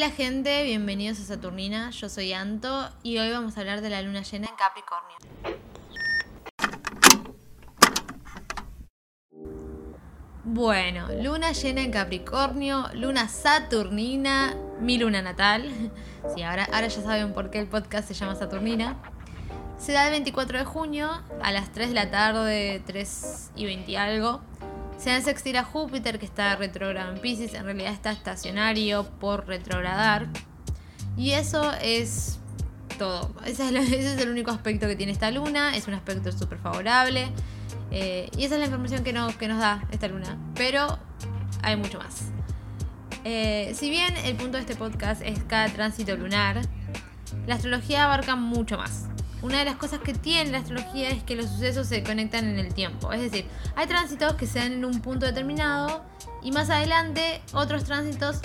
Hola gente, bienvenidos a Saturnina, yo soy Anto y hoy vamos a hablar de la luna llena en Capricornio. Bueno, luna llena en Capricornio, luna saturnina, mi luna natal. Sí, ahora, ahora ya saben por qué el podcast se llama Saturnina. Se da el 24 de junio a las 3 de la tarde, 3 y 20 y algo. Se sextil a Júpiter, que está retrogrado en Pisces, en realidad está estacionario por retrogradar. Y eso es todo. Ese es, el único aspecto que tiene esta luna. Es un aspecto súper favorable. Eh, y esa es la información que, que nos da esta luna. Pero hay mucho más. Eh, si bien el punto de este podcast es cada tránsito lunar, la astrología abarca mucho más una de las cosas que tiene la astrología es que los sucesos se conectan en el tiempo. Es decir, hay tránsitos que se dan en un punto determinado y más adelante otros tránsitos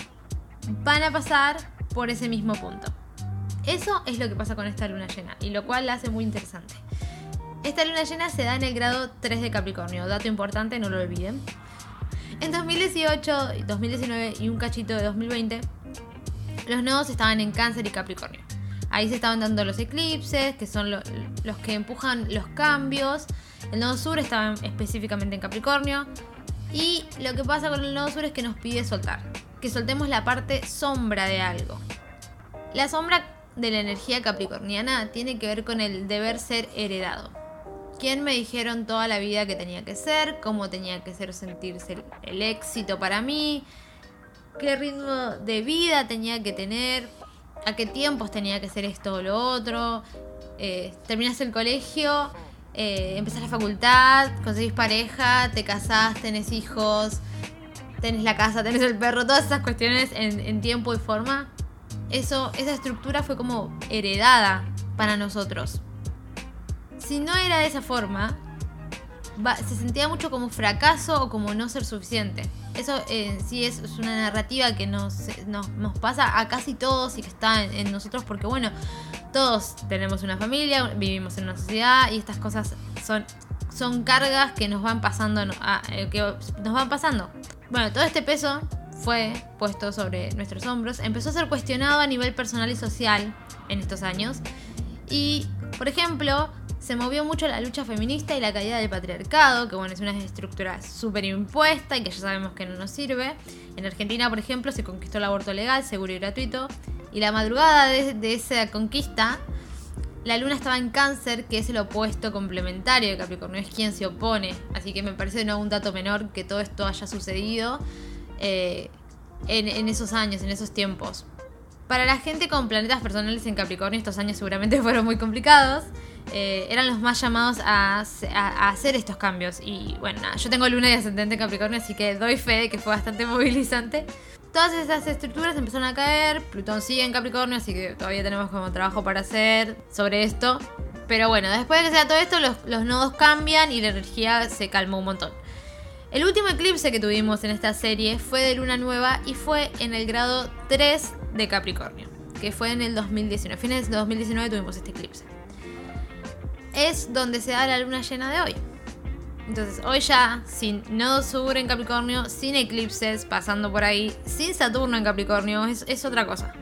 van a pasar por ese mismo punto. Eso es lo que pasa con esta luna llena y lo cual la hace muy interesante. Esta luna llena se da en el grado 3 de Capricornio, dato importante, no lo olviden. En 2018, 2019 y un cachito de 2020, los nodos estaban en Cáncer y Capricornio. Ahí se estaban dando los eclipses, que son los que empujan los cambios. El nodo sur estaba específicamente en Capricornio. Y lo que pasa con el nodo sur es que nos pide soltar. Que soltemos la parte sombra de algo. La sombra de la energía capricorniana tiene que ver con el deber ser heredado. ¿Quién me dijeron toda la vida que tenía que ser? ¿Cómo tenía que ser sentirse el éxito para mí? ¿Qué ritmo de vida tenía que tener? A qué tiempos tenía que ser esto o lo otro. Eh, el colegio, eh, empezás la facultad, conseguís pareja, te casás, tenés hijos, tenés la casa, tenés el perro, todas esas cuestiones en, tiempo y forma. Eso, esa estructura fue como heredada para nosotros. Si no era de esa forma, se sentía mucho como fracaso o como no ser suficiente. Eso en sí es, una narrativa que nos, nos, pasa a casi todos y que está en, nosotros porque bueno, todos tenemos una familia, vivimos en una sociedad y estas cosas son, son cargas que nos van pasando, eh, que nos van pasando. Bueno, todo este peso fue puesto sobre nuestros hombros, empezó a ser cuestionado a nivel personal y social en estos años. Y, por ejemplo, se movió mucho la lucha feminista y la caída del patriarcado, que bueno, es una estructura súper impuesta y que ya sabemos que no nos sirve. En Argentina, por ejemplo, se conquistó el aborto legal, seguro y gratuito. Y la madrugada de, esa conquista, la luna estaba en cáncer, que es el opuesto complementario de Capricornio, es quien se opone. Así que me parece no un dato menor que todo esto haya sucedido eh, en esos años, en esos tiempos. Para la gente con planetas personales en Capricornio, estos años seguramente fueron muy complicados. Eh, eran los más llamados a, hacer estos cambios. Y bueno, yo tengo luna y ascendente en Capricornio, así que doy fe de que fue bastante movilizante. Todas esas estructuras empezaron a caer, Plutón sigue en Capricornio, así que todavía tenemos como trabajo para hacer sobre esto. Pero bueno, después de que sea todo esto, los, nodos cambian y la energía se calmó un montón. El último eclipse que tuvimos en esta serie fue de luna nueva y fue en el grado 3 de Capricornio, que fue en el 2019. A fines de 2019 tuvimos este eclipse es donde se da la luna llena de hoy. Entonces, hoy ya, sin nodo sur en Capricornio, sin eclipses pasando por ahí, sin Saturno en Capricornio, es, otra cosa.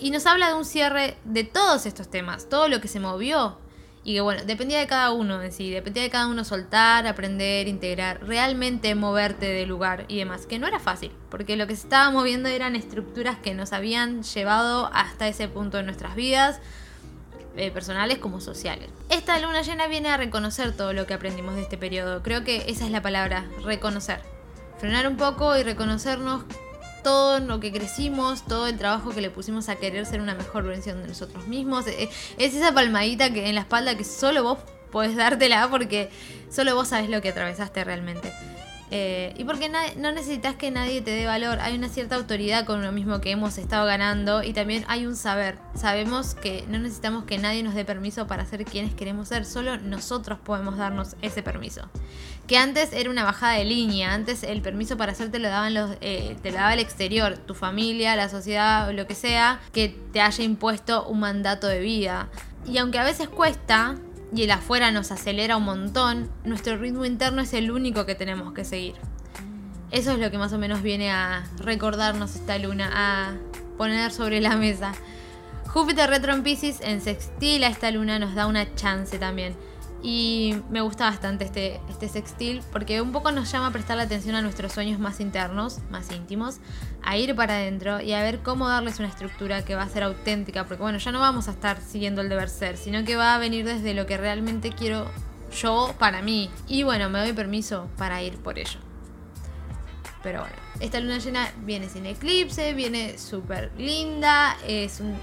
y nos habla de un cierre de todos estos temas, todo lo que se movió. Y que bueno, dependía de cada uno en sí, dependía de cada uno soltar, aprender, integrar, realmente moverte de lugar y demás, que no era fácil, porque lo que se estaba moviendo eran estructuras que nos habían llevado hasta ese punto en nuestras vidas, eh, personales como sociales. Esta luna llena viene a reconocer todo lo que aprendimos de este periodo. Creo que esa es la palabra, reconocer. Frenar un poco y reconocernos todo lo que crecimos, todo el trabajo que le pusimos a querer ser una mejor versión de nosotros mismos. Eh, es esa palmadita que en la espalda que solo vos podés dártela porque solo vos sabés lo que atravesaste realmente. Eh, y porque no necesitas que nadie te dé valor, hay una cierta autoridad con lo mismo que hemos estado ganando y también hay un saber. Sabemos que no necesitamos que nadie nos dé permiso para ser quienes queremos ser, solo nosotros podemos darnos ese permiso. Que antes era una bajada de línea, antes el permiso para hacer te lo daban los, eh, te lo daba el exterior, tu familia, la sociedad, lo que sea, que te haya impuesto un mandato de vida. Y aunque a veces cuesta, y el afuera nos acelera un montón, nuestro ritmo interno es el único que tenemos que seguir. Eso es lo que más o menos viene a recordarnos esta luna, a poner sobre la mesa. Júpiter retro en Pisces en sextil a esta luna nos da una chance también. Y me gusta bastante este, este sextil porque un poco nos llama a prestar la atención a nuestros sueños más internos, más íntimos, a ir para adentro y a ver cómo darles una estructura que va a ser auténtica. Porque bueno, ya no vamos a estar siguiendo el deber ser, sino que va a venir desde lo que realmente quiero yo para mí. Y bueno, me doy permiso para ir por ello. Pero bueno, esta luna llena viene sin eclipse, viene súper linda. Es un.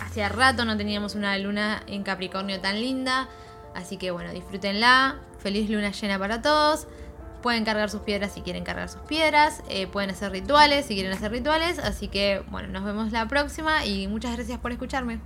Hacía rato no teníamos una luna en Capricornio tan linda. Así que bueno, disfrútenla. Feliz luna llena para todos. Pueden cargar sus piedras si quieren cargar sus piedras. Eh, pueden hacer rituales si quieren hacer rituales. Así que bueno, nos vemos la próxima y muchas gracias por escucharme.